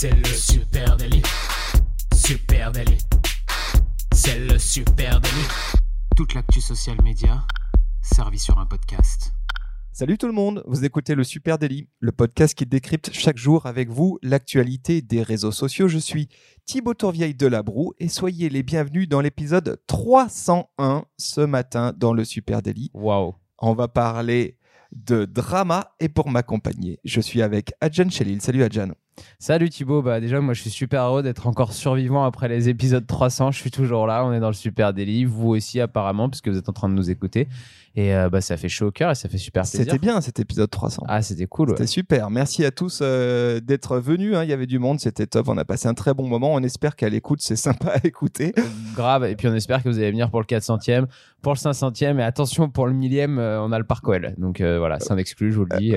C'est le super délit. Super délit. C'est le super délit. Toute l'actu social média servie sur un podcast. Salut tout le monde, vous écoutez le Super Daily, le podcast qui décrypte chaque jour avec vous l'actualité des réseaux sociaux. Je suis Thibaut Tourvieille de la Broue et soyez les bienvenus dans l'épisode 301 ce matin dans le Super Daily. Waouh. On va parler de drama et pour m'accompagner, je suis avec Adjan Chelil. Salut Adjan. Salut Thibaut, bah déjà moi je suis super heureux d'être encore survivant après les épisodes 300, je suis toujours là, on est dans le super délit, vous aussi apparemment puisque vous êtes en train de nous écouter et euh, bah ça fait chaud au cœur et ça fait super plaisir. C'était bien cet épisode 300. Ah c'était cool. C'était super, merci à tous euh, d'être venus, hein. il y avait du monde, c'était top, on a passé un très bon moment, on espère qu'à l'écoute c'est sympa à écouter. Grave, et puis on espère que vous allez venir pour le 400e, pour le 500e et attention pour le millième, euh, on a le parc OL, donc voilà, c'est un exclu, je vous le dis.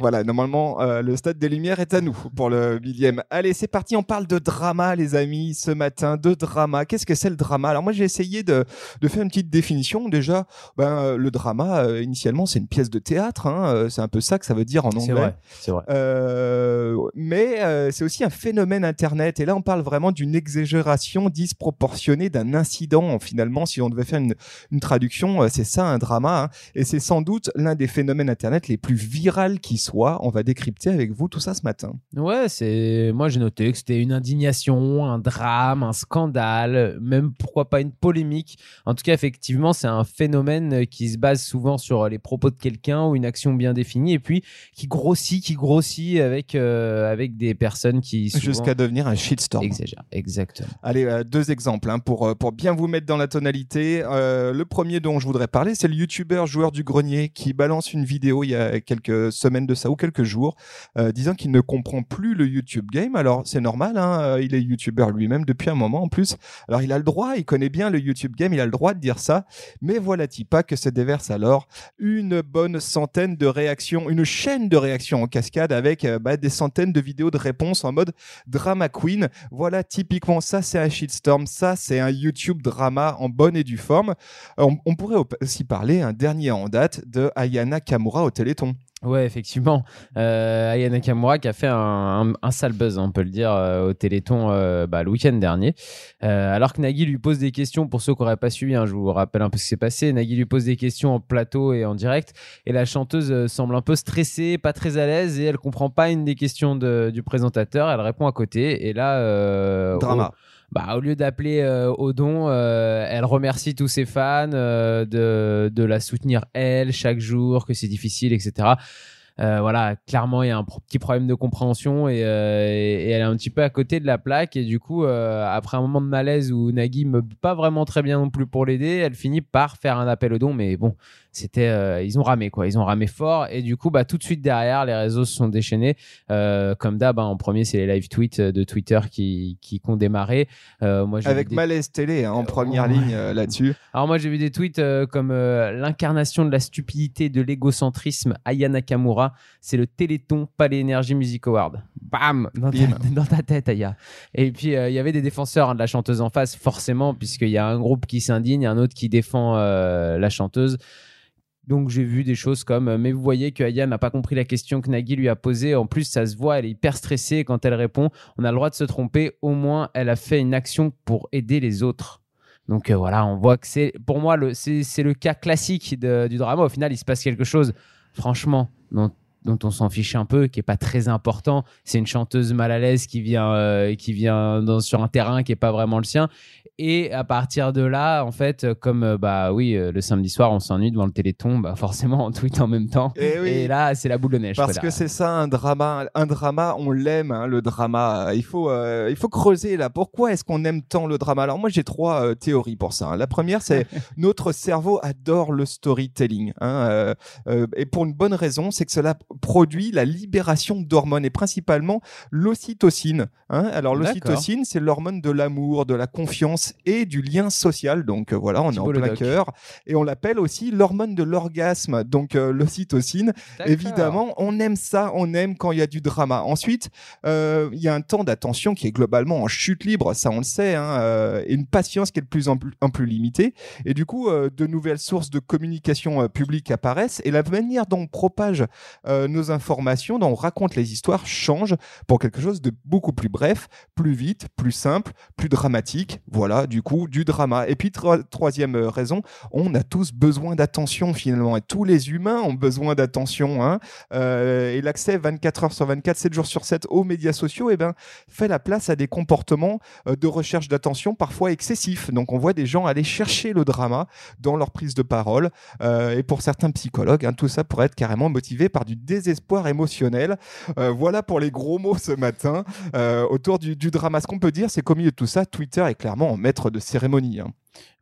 voilà, normalement le stade des Lumières est à nous pour le millième. Allez, c'est parti, on parle de drama, les amis, ce matin, de drama. Qu'est-ce que c'est le drama? Alors moi, j'ai essayé de, de, faire une petite définition. Déjà, ben, euh, le drama, euh, initialement, c'est une pièce de théâtre. Hein, euh, c'est un peu ça que ça veut dire en anglais. C'est vrai, c'est vrai. mais c'est aussi un phénomène Internet. Et là, on parle vraiment d'une exagération disproportionnée d'un incident. Finalement, si on devait faire une, une traduction, c'est ça un drama. Hein. Et c'est sans doute l'un des phénomènes Internet les plus virals qui soit. On va décrypter avec vous tout ça ce matin. Ouais, c'est moi j'ai noté que c'était une indignation, un drame, un scandale, même pourquoi pas une polémique. En tout cas, effectivement, c'est un phénomène qui se base souvent sur les propos de quelqu'un ou une action bien définie et puis qui grossit, qui grossit avec euh, avec des personnes qui jusqu'à devenir un shitstorm. Exagère, exactement. Allez, euh, deux exemples hein, pour euh, pour bien vous mettre dans la tonalité. le premier dont je voudrais parler, c'est le youtubeur joueur du grenier qui balance une vidéo il y a quelques semaines de ça ou quelques jours, disant qu'il ne comprend plus le YouTube Game. Alors c'est normal, hein, euh, il est YouTuber lui-même depuis un moment en plus. Alors il a le droit, il connaît bien le YouTube Game, il a le droit de dire ça. Mais voilà-t-il pas que se alors une bonne centaine de réactions, une chaîne de réactions en cascade avec euh, bah, des centaines de vidéos de réponses en mode drama queen. Voilà typiquement ça, c'est un shitstorm, ça c'est un YouTube drama en bonne et due forme. On, on pourrait aussi parler un dernier en date de Ayana Kamura au Téléthon. Ouais, effectivement. Euh, Aya Nakamura qui a fait un, un, sale buzz, on peut le dire, euh, au Téléthon euh, bah, le week-end dernier. Euh, alors que Nagui lui pose des questions, pour ceux qui n'auraient pas suivi, hein, je vous rappelle un peu ce qui s'est passé. Nagui lui pose des questions en plateau et en direct. Et la chanteuse semble un peu stressée, pas très à l'aise, et elle comprend pas une des questions de, du présentateur. Elle répond à côté. Et là. Drama bah, au lieu d'appeler euh, au don, euh, elle remercie tous ses fans euh, de, de la soutenir elle chaque jour, que c'est difficile, etc. Euh, voilà, clairement, il y a un petit problème de compréhension et, euh, et, elle est un petit peu à côté de la plaque. Et du coup, euh, après un moment de malaise où Nagui me pas vraiment très bien non plus pour l'aider, elle finit par faire un appel au don. Mais bon, c'était, ils ont ramé quoi, ils ont ramé fort. Et du coup, bah tout de suite derrière, les réseaux se sont déchaînés. comme d'hab, hein, en premier, c'est les live tweets de Twitter qui qui, ont démarré. moi, avec malaise télé hein, en première ligne là-dessus. Alors moi, j'ai vu des tweets comme l'incarnation de la stupidité, de l'égocentrisme, Aya Nakamura c'est le Téléthon Palais Énergie Music Award. Bam dans, ta, tête, Aya. Et puis, euh, il y avait des défenseurs hein, de la chanteuse en face, forcément, puisqu'il y a un groupe qui s'indigne, un autre qui défend euh, la chanteuse. Donc j'ai vu des choses comme euh, mais vous voyez que Aya n'a pas compris la question que Nagui lui a posée. En plus ça se voit, elle est hyper stressée quand elle répond. On a le droit de se tromper. Au moins elle a fait une action pour aider les autres. Donc voilà, on voit que c'est pour moi le c'est le cas classique du drama. Au final il se passe quelque chose. Franchement, dont, on s'en fiche un peu, qui est pas très important. C'est une chanteuse mal à l'aise qui vient, euh, qui vient sur un terrain qui est pas vraiment le sien. Et à partir de là, en fait, comme euh, bah oui, euh, le samedi soir, on s'ennuie devant le Téléthon, bah forcément, on tweet en même temps. Eh Et, là, c'est la boule de neige. Parce que c'est ça un drama, un drama, on l'aime, hein, le drama. Il faut, il faut creuser là. Pourquoi est-ce qu'on aime tant le drama? Alors moi, j'ai trois théories pour ça. Hein. La première, c'est notre cerveau adore le storytelling, hein, et pour une bonne raison, c'est que cela produit la libération d'hormones et principalement l'ocytocine. Alors l'ocytocine, c'est l'hormone de l'amour, de la confiance et du lien social. Donc euh, voilà, on est en plein cœur. Et on l'appelle aussi l'hormone de l'orgasme. Donc euh, l'ocytocine, évidemment, on aime ça, on aime quand il y a du drama. Ensuite, euh, il y a un temps d'attention qui est globalement en chute libre, ça on le sait, hein, et une patience qui est de plus en plus, en plus limitée. Et du coup, de nouvelles sources de communication publique apparaissent et la manière dont on propage nos informations, dont on raconte les histoires, changent pour quelque chose de beaucoup plus bref, plus vite, plus simple, plus dramatique. Voilà, du coup, du drama. Et puis, troisième raison, on a tous besoin d'attention finalement. Et tous les humains ont besoin d'attention. Hein. et l'accès 24 heures sur 24, 7 jours sur 7 aux médias sociaux, eh ben, fait la place à des comportements de recherche d'attention parfois excessifs. Donc, on voit des gens aller chercher le drama dans leur prise de parole. et pour certains psychologues, hein, tout ça pourrait être carrément motivé par du désespoir émotionnel. Euh, voilà pour les gros mots ce matin euh, autour du, drama. Ce qu'on peut dire, c'est qu'au milieu de tout ça, Twitter est clairement en maître de cérémonie. Hein.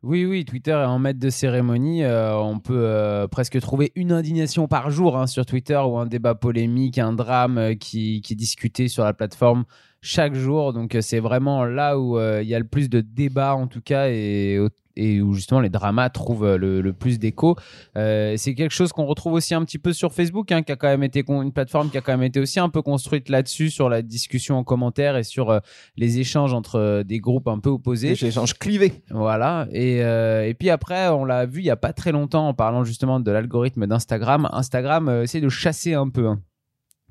Oui, oui, Twitter est en maître de cérémonie. Euh, on peut presque trouver une indignation par jour hein, sur Twitter ou un débat polémique, un drame qui, qui, est discuté sur la plateforme chaque jour. Donc c'est vraiment là où il y a le plus de débats en tout cas et et où justement les dramas trouvent euh, le, plus d'écho. Euh, c'est quelque chose qu'on retrouve aussi un petit peu sur Facebook, hein, qui a quand même été une plateforme qui a quand même été aussi un peu construite là-dessus sur la discussion en commentaire et sur euh, les échanges entre des groupes un peu opposés. Les échanges clivés. Voilà. Et, et puis après, on l'a vu il y a pas très longtemps en parlant justement de l'algorithme d'Instagram. Instagram essaie de chasser un peu. Hein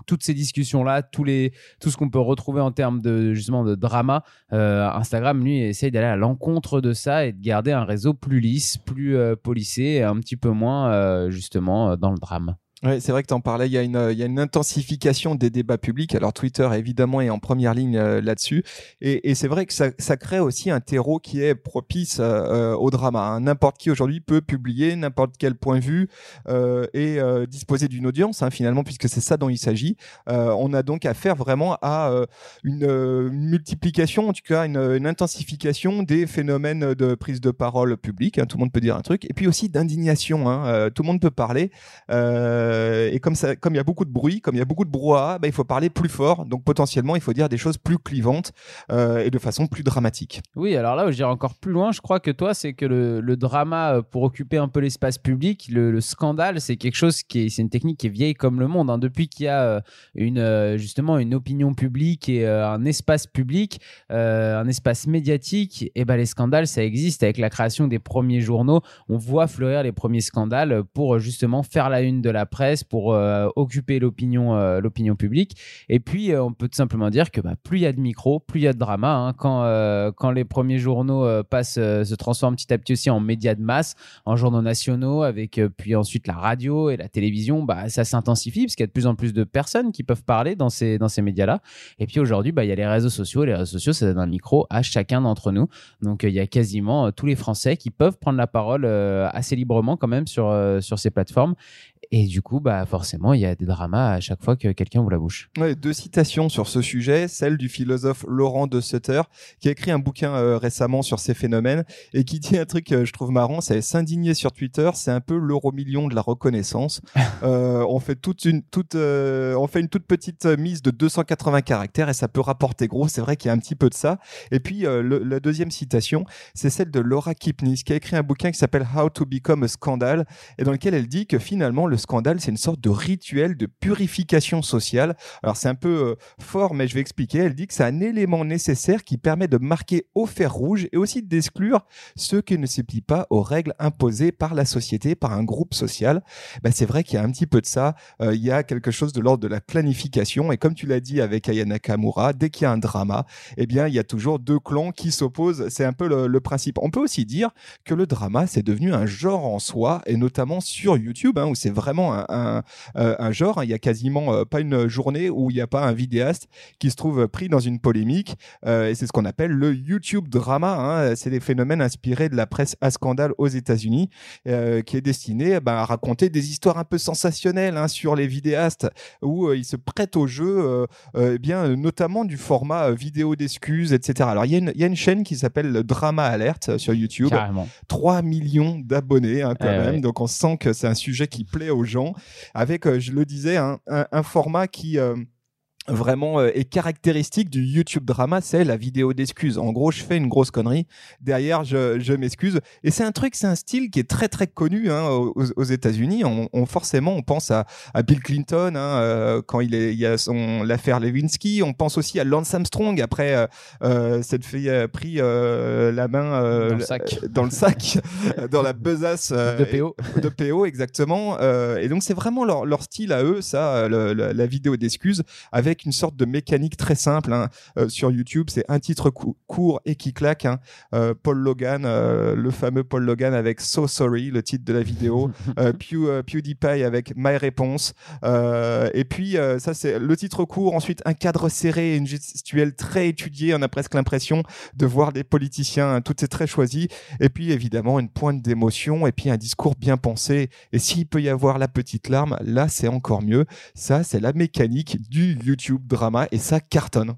toutes ces discussions là, tous les, tout ce qu'on peut retrouver en termes de justement de drama, euh, Instagram lui essaye d'aller à l'encontre de ça et de garder un réseau plus lisse, plus euh, policé, et un petit peu moins euh, justement dans le drame. Ouais, c'est vrai que tu en parlais, il y, a une, il y a une intensification des débats publics. Alors Twitter, évidemment, est en première ligne euh, là-dessus. Et, et c'est vrai que ça, ça, crée aussi un terreau qui est propice euh, euh, au drama. Hein. N'importe qui aujourd'hui peut publier n'importe quel point de vue et disposer d'une audience, hein, finalement, puisque c'est ça dont il s'agit. on a donc affaire vraiment à une, multiplication, en tout cas une, intensification des phénomènes de prise de parole publique. Hein. Tout le monde peut dire un truc. Et puis aussi d'indignation. Tout le monde peut parler. Et comme ça, comme il y a beaucoup de bruit, comme il y a beaucoup de brouhaha, bah, il faut parler plus fort. Donc potentiellement, il faut dire des choses plus clivantes euh, et de façon plus dramatique. Oui, alors là j'irai encore plus loin, je crois que toi, c'est que le, drama euh, pour occuper un peu l'espace public, le, scandale, c'est quelque chose qui est, c'est une technique qui est vieille comme le monde. Hein. Depuis qu'il y a une justement une opinion publique et un espace public, un espace médiatique, et ben les scandales, ça existe avec la création des premiers journaux. On voit fleurir les premiers scandales pour justement faire la une de la presse pour euh, occuper l'opinion euh, l'opinion publique. Et puis, euh, on peut tout simplement dire que bah, plus il y a de micros, plus il y a de drama. Hein. Quand, quand les premiers journaux passent, se transforment petit à petit aussi en médias de masse, en journaux nationaux, avec puis ensuite la radio et la télévision, bah, ça s'intensifie parce qu'il y a de plus en plus de personnes qui peuvent parler dans ces, dans ces médias-là. Et puis aujourd'hui, bah, il y a les réseaux sociaux. Les réseaux sociaux, ça donne un micro à chacun d'entre nous. Donc il y a quasiment tous les Français qui peuvent prendre la parole assez librement quand même sur, sur ces plateformes. Et du coup, bah forcément, il y a des dramas à chaque fois que quelqu'un ouvre la bouche. Ouais, deux citations sur ce sujet, celle du philosophe Laurent de Sutter, qui a écrit un bouquin euh, récemment sur ces phénomènes et qui dit un truc que je trouve marrant, c'est s'indigner sur Twitter, c'est un peu l'euro million de la reconnaissance. euh, on fait toute une toute, euh, on fait une toute petite mise de 280 caractères et ça peut rapporter gros. C'est vrai qu'il y a un petit peu de ça. Et puis euh, la deuxième citation, c'est celle de Laura Kipnis, qui a écrit un bouquin qui s'appelle How to Become a Scandal et dans lequel elle dit que finalement le scandale, c'est une sorte de rituel de purification sociale. Alors c'est un peu euh, fort, mais je vais expliquer. Elle dit que c'est un élément nécessaire qui permet de marquer au fer rouge et aussi d'exclure ceux qui ne se plient pas aux règles imposées par la société, par un groupe social. Ben, c'est vrai qu'il y a un petit peu de ça. Euh, il y a quelque chose de l'ordre de la planification. Et comme tu l'as dit avec Ayana Kamura, dès qu'il y a un drama, eh bien, il y a toujours deux clans qui s'opposent. C'est un peu le, principe. On peut aussi dire que le drama, c'est devenu un genre en soi, et notamment sur YouTube, hein, où c'est vraiment un, un, genre. Hein. Il y a quasiment euh, pas une journée où il n'y a pas un vidéaste qui se trouve pris dans une polémique. Euh, et c'est ce qu'on appelle le YouTube drama. Hein. C'est des phénomènes inspirés de la presse à scandale aux États-Unis, euh, qui est destiné bah, à raconter des histoires un peu sensationnelles hein, sur les vidéastes, où ils se prêtent au jeu, eh bien notamment du format vidéo d'excuses, etc. Alors il y, a une, y a une chaîne qui s'appelle Drama Alert sur YouTube. Carrément. 3 millions d'abonnés quand eh même. Donc on sent que c'est un sujet qui plaît aux gens, avec, euh, je le disais, un, format qui euh, vraiment euh, est caractéristique du YouTube drama, c'est la vidéo d'excuses. En gros, je fais une grosse connerie, derrière je, je m'excuse. Et c'est un truc, c'est un style qui est très très connu hein, aux, aux États-Unis. On, on, forcément, on pense à, à Bill Clinton hein, euh, quand il, est, il y a son l'affaire Lewinsky. On pense aussi à Lance Armstrong après euh, euh cette fille a pris euh, la main dans le sac, dans, le sac, dans la besace de PO, de PO exactement. et donc c'est vraiment leur, leur style à eux, ça, le, la vidéo d'excuses avec avec une sorte de mécanique très simple hein, euh, sur YouTube. C'est un titre court et qui claque. Hein. Euh, Paul Logan, euh, le fameux Paul Logan avec So Sorry, le titre de la vidéo. Pew, PewDiePie avec My Réponse. et puis ça c'est le titre court. Ensuite un cadre serré, une gestuelle très étudiée. On a presque l'impression de voir des politiciens. Hein. Tout est très choisi. Et puis évidemment une pointe d'émotion et puis un discours bien pensé. Et s'il peut y avoir la petite larme, là c'est encore mieux. Ça c'est la mécanique du YouTube drama et ça cartonne.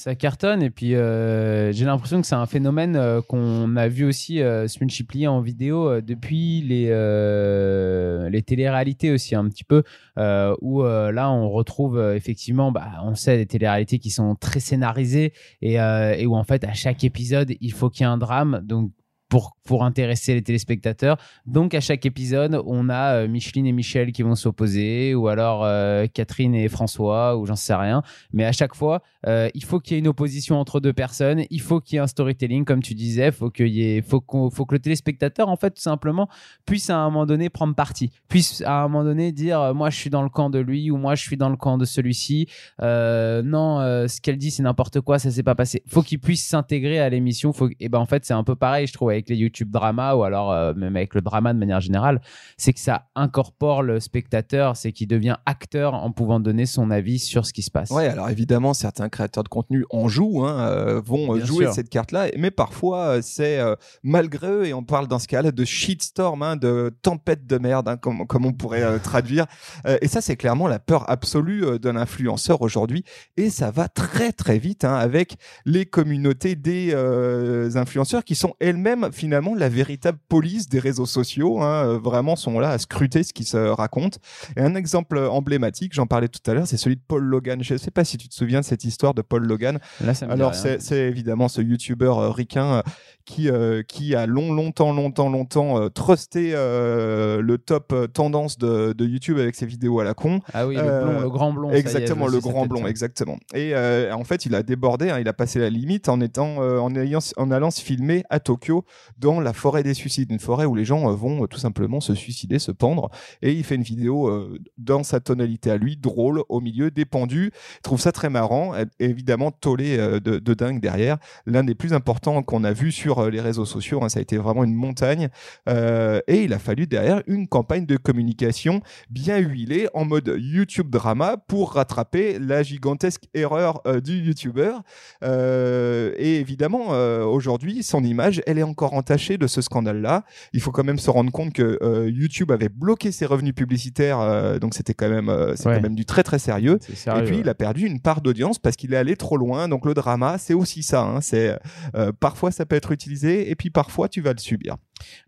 Ça cartonne et puis euh, j'ai l'impression que c'est un phénomène euh, qu'on a vu aussi euh, se multiplier en vidéo depuis les, les télé-réalités aussi un petit peu où là on retrouve effectivement, bah, on sait des télé-réalités qui sont très scénarisées et, et où en fait à chaque épisode il faut qu'il y ait un drame donc pour, pour intéresser les téléspectateurs. Donc à chaque épisode, on a euh, Micheline et Michel qui vont s'opposer, ou alors euh, Catherine et François, ou j'en sais rien. Mais à chaque fois, euh, il faut qu'il y ait une opposition entre deux personnes, il faut qu'il y ait un storytelling, comme tu disais, faut qu'il y ait, faut, faut que le téléspectateur, en fait, tout simplement, puisse à un moment donné prendre parti, puisse à un moment donné dire, moi je suis dans le camp de lui, ou moi je suis dans le camp de celui-ci. non, ce qu'elle dit c'est n'importe quoi, ça s'est pas passé. Faut qu'il puisse s'intégrer à l'émission. Faut, et ben en fait c'est un peu pareil, je trouve avec les YouTube drama ou alors euh, même avec le drama de manière générale, c'est que ça incorpore le spectateur, c'est qu'il devient acteur en pouvant donner son avis sur ce qui se passe. Ouais, alors évidemment, certains créateurs de contenu en jouent, hein, euh, vont euh, jouer cette carte-là, mais parfois c'est malgré eux, et on parle dans ce cas-là de shitstorm, hein, de tempête de merde, hein, comme, comme on pourrait traduire. et ça, c'est clairement la peur absolue d'un influenceur aujourd'hui, et ça va très très vite avec les communautés des influenceurs qui sont elles-mêmes finalement la véritable police des réseaux sociaux. Hein, euh, vraiment sont là à scruter ce qui se raconte. Et un exemple emblématique, j'en parlais tout à l'heure, c'est celui de Paul Logan. Je ne sais pas si tu te souviens de cette histoire de Paul Logan. Là, ça Alors c'est évidemment ce youtubeur euh, ricain euh, qui qui a long longtemps longtemps longtemps trusté le top tendance de, de, YouTube avec ses vidéos à la con. Ah oui, le, blond, le grand blond. Exactement, le grand blond, exactement. Et en fait, il a débordé, hein, il a passé la limite en étant en ayant en allant se filmer à Tokyo dans la forêt des suicides, une forêt où les gens euh, vont euh, tout simplement se suicider, se pendre. Et il fait une vidéo euh, dans sa tonalité à lui, drôle, au milieu, dépendu. Il trouve ça très marrant, évidemment tollé de, dingue derrière. L'un des plus importants qu'on a vu sur les réseaux sociaux, hein, ça a été vraiment une montagne. et il a fallu derrière une campagne de communication bien huilée en mode YouTube drama pour rattraper la gigantesque erreur du YouTuber. et évidemment, aujourd'hui, son image, elle est encore entaché de ce scandale-là. Il faut quand même se rendre compte que euh, YouTube avait bloqué ses revenus publicitaires, euh, donc c'était quand même euh, quand même du très très sérieux. et puis il a perdu une part d'audience parce qu'il est allé trop loin. Donc le drama, c'est aussi ça. Hein. c'est parfois ça peut être utilisé et puis parfois tu vas le subir.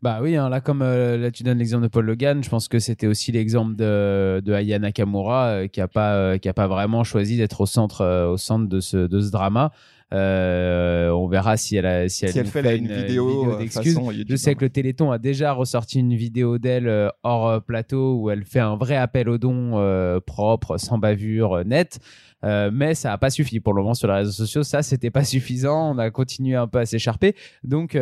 Bah oui, hein, là comme là tu donnes l'exemple de Paul Logan, je pense que c'était aussi l'exemple de, de Aya Nakamura qui a pas qui a pas vraiment choisi d'être au centre au centre de ce de ce drama. Euh, on verra si elle, a, si elle, fait, une, vidéo, d'excuses. Je sais que le Téléthon a déjà ressorti une vidéo d'elle euh, hors euh, plateau où elle fait un vrai appel aux dons propre, sans bavure, net. mais ça n'a pas suffi pour le moment sur les réseaux sociaux. Ça, c'était pas suffisant. On a continué un peu à s'écharper. Donc,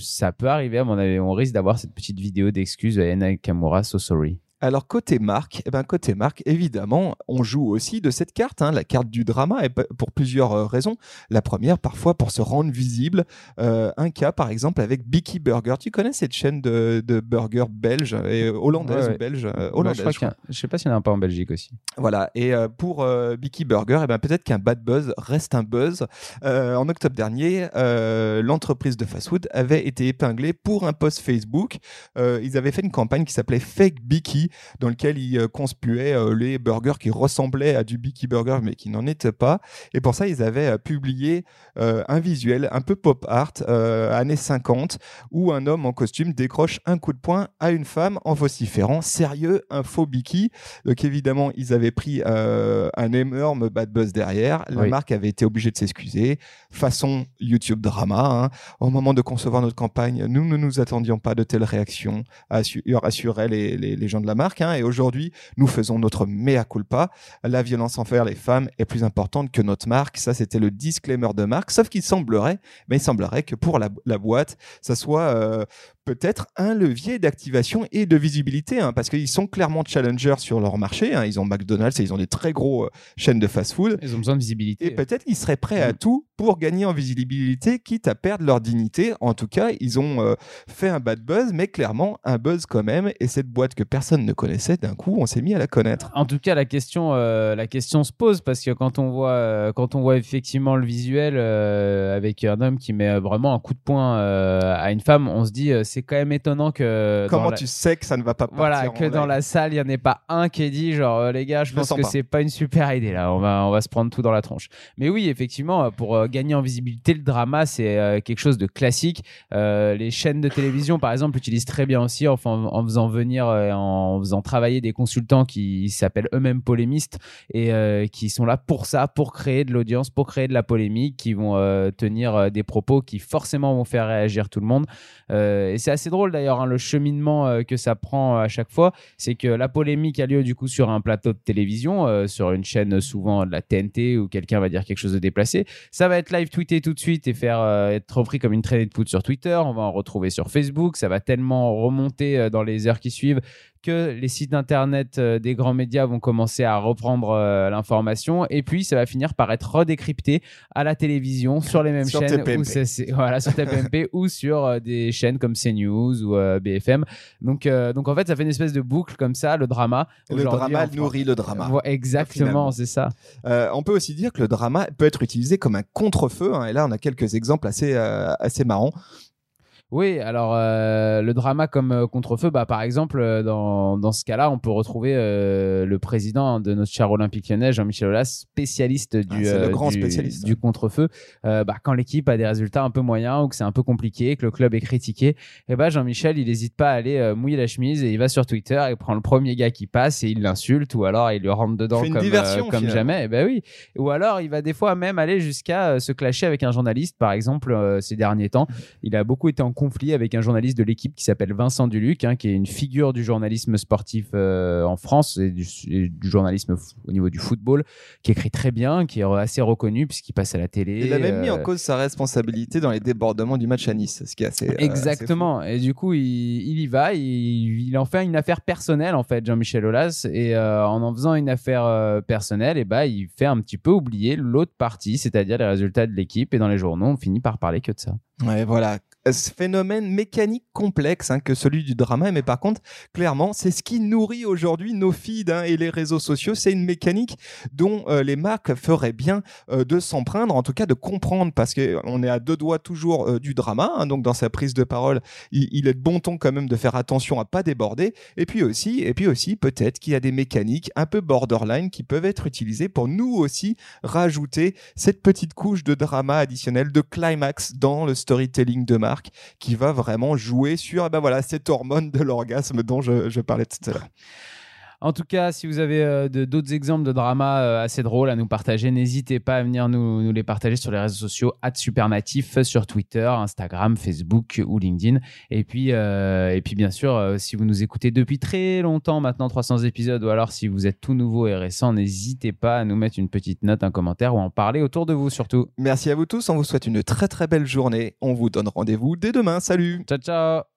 ça peut arriver, à mon avis. On risque d'avoir cette petite vidéo d'excuses à Ena Kamura, So Sorry. Alors côté marque, eh ben côté marque, évidemment, on joue aussi de cette carte, hein, la carte du drama, et pour plusieurs euh, raisons. La première, parfois pour se rendre visible. Euh, un cas, par exemple, avec Bicky Burger. Tu connais cette chaîne de, de burgers belge et hollandaise ou belge euh, hollandaise, je, je, sais pas s'il y en a un pas en Belgique aussi. Voilà. Et pour Bicky Burger, eh ben peut-être qu'un bad buzz reste un buzz. en octobre dernier, l'entreprise de fast-food avait été épinglée pour un post Facebook. ils avaient fait une campagne qui s'appelait Fake Bicky dans lequel il euh, conspuait euh, les burgers qui ressemblaient à du Bicky Burger mais qui n'en étaient pas. Et pour ça, ils avaient euh, publié un visuel un peu pop art, années 50, où un homme en costume décroche un coup de poing à une femme en vociférant sérieux, un faux Bicky. Donc évidemment, ils avaient pris un énorme bad buzz derrière. La Oui. marque avait été obligée de s'excuser. Façon YouTube drama. hein. Au moment de concevoir notre campagne, nous ne nous attendions pas de telles réactions, assu- assuraient les, les, les gens de la marque. hein. Et aujourd'hui, nous faisons notre mea culpa. La violence envers les femmes est plus importante que notre marque. Ça, c'était le disclaimer de marque. Sauf qu'il semblerait, mais il semblerait que pour la, la boîte, ça soit euh, peut-être un levier d'activation et de visibilité, hein, parce qu'ils sont clairement challengers sur leur marché. hein. Ils ont McDonald's et ils ont des très gros euh, chaînes de fast-food. Ils ont besoin de visibilité. Et peut-être qu'ils seraient prêts à Mm. tout pour gagner en visibilité, quitte à perdre leur dignité. En tout cas, ils ont euh, fait un bad buzz, mais clairement un buzz quand même. Et cette boîte que personne ne connaissait, d'un coup, on s'est mis à la connaître. En tout cas, la question, euh, la question se pose parce que quand on voit, quand on voit effectivement le visuel avec un homme qui met vraiment un coup de poing à une femme, on se dit euh, c'est quand même étonnant que Comment la- tu sais que ça ne va pas partir voilà en que dans live la salle il y en ait pas un qui ait dit genre euh, les gars je Je pense que c'est pas une super idée là. On va on va se prendre tout dans la tronche. Mais oui effectivement euh, pour euh, gagner en visibilité le drama c'est euh, quelque chose de classique. Les chaînes de télévision par exemple utilisent très bien aussi enfin en, en faisant venir en faisant travailler des consultants qui s'appellent eux-mêmes polémistes et qui sont là pour ça pour créer de l'audience pour créer de la polémique qui vont tenir des propos qui forcément vont faire réagir tout le monde. Et c'est assez drôle d'ailleurs hein, le cheminement euh, que ça prend à chaque fois. C'est que la polémique a lieu du coup sur un plateau de télévision, euh, sur une chaîne souvent de la TNT où quelqu'un va dire quelque chose de déplacé. Ça va être live tweeté tout de suite et faire euh, être repris comme une traînée de poudre sur Twitter. On va en retrouver sur Facebook. Ça va tellement remonter euh, dans les heures qui suivent que les sites internet euh, des grands médias vont commencer à reprendre euh, l'information et puis ça va finir par être redécrypté à la télévision sur les mêmes Sur chaînes c'est- voilà sur TPMP ou sur euh, des chaînes comme CNews ou euh, BFM donc euh, donc en fait ça fait une espèce de boucle comme ça le drama Le drama nourrit le drama. Exactement c'est ça Euh, on peut aussi dire que le drama peut être utilisé comme un contre-feu. hein, et là, on a quelques exemples assez, assez marrants. Oui, alors euh, le drama comme euh, contre-feu, bah, par exemple, euh, dans, dans ce cas-là, on peut retrouver euh, le président de notre cher Olympique lyonnais, Jean-Michel Aulas, spécialiste Ah, du, le grand du, spécialiste. du contre-feu. Euh, bah, quand l'équipe a des résultats un peu moyens ou que c'est un peu compliqué, que le club est critiqué, et bah, Jean-Michel, il n'hésite pas à aller mouiller la chemise et il va sur Twitter et prend le premier gars qui passe et il l'insulte ou alors il le rentre dedans comme, diversion, comme finalement. jamais. Ben oui. Ou alors il va des fois même aller jusqu'à se clasher avec un journaliste, par exemple, ces derniers temps. Il a beaucoup été en conflit avec un journaliste de l'équipe qui s'appelle Vincent Duluc, hein, qui est une figure du journalisme sportif euh, en France et du, et du journalisme au niveau du football, qui écrit très bien, qui est assez reconnu puisqu'il passe à la télé. Il a même mis en euh, cause sa responsabilité dans les débordements du match à Nice, ce qui est assez. euh, Exactement. Et du coup, il, il y va. Il, il en fait une affaire personnelle, en fait, Jean-Michel Aulas. Et en en faisant une affaire personnelle, et bah, il fait un petit peu oublier l'autre partie, c'est-à-dire les résultats de l'équipe. Et dans les journaux, on finit par parler que de ça. Ouais, voilà. Ce phénomène mécanique complexe hein, que celui du drama, mais par contre, clairement, c'est ce qui nourrit aujourd'hui nos feeds hein, et les réseaux sociaux. C'est une mécanique dont euh, les marques feraient bien euh, de s'empreindre, en tout cas de comprendre, parce qu'on est à deux doigts toujours euh, du drama. hein, donc dans sa prise de parole, il, est de bon ton quand même de faire attention à pas déborder. Et puis aussi, et puis aussi, peut-être qu'il y a des mécaniques un peu borderline qui peuvent être utilisées pour nous aussi rajouter cette petite couche de drama additionnel, de climax dans le storytelling de marque qui va vraiment jouer sur eh ben voilà, cette hormone de l'orgasme dont je, je parlais tout à l'heure. En tout cas, si vous avez euh, d'autres exemples de drama euh, assez drôles à nous partager, n'hésitez pas à venir nous, nous les partager sur les réseaux sociaux @supernatif sur Twitter, Instagram, Facebook ou LinkedIn. Et puis, euh, et puis bien sûr, euh, si vous nous écoutez depuis très longtemps, maintenant 300 épisodes, ou alors si vous êtes tout nouveau et récent, n'hésitez pas à nous mettre une petite note, un commentaire ou à en parler autour de vous surtout. Merci à vous tous, on vous souhaite une très très belle journée. On vous donne rendez-vous dès demain. Salut Ciao ciao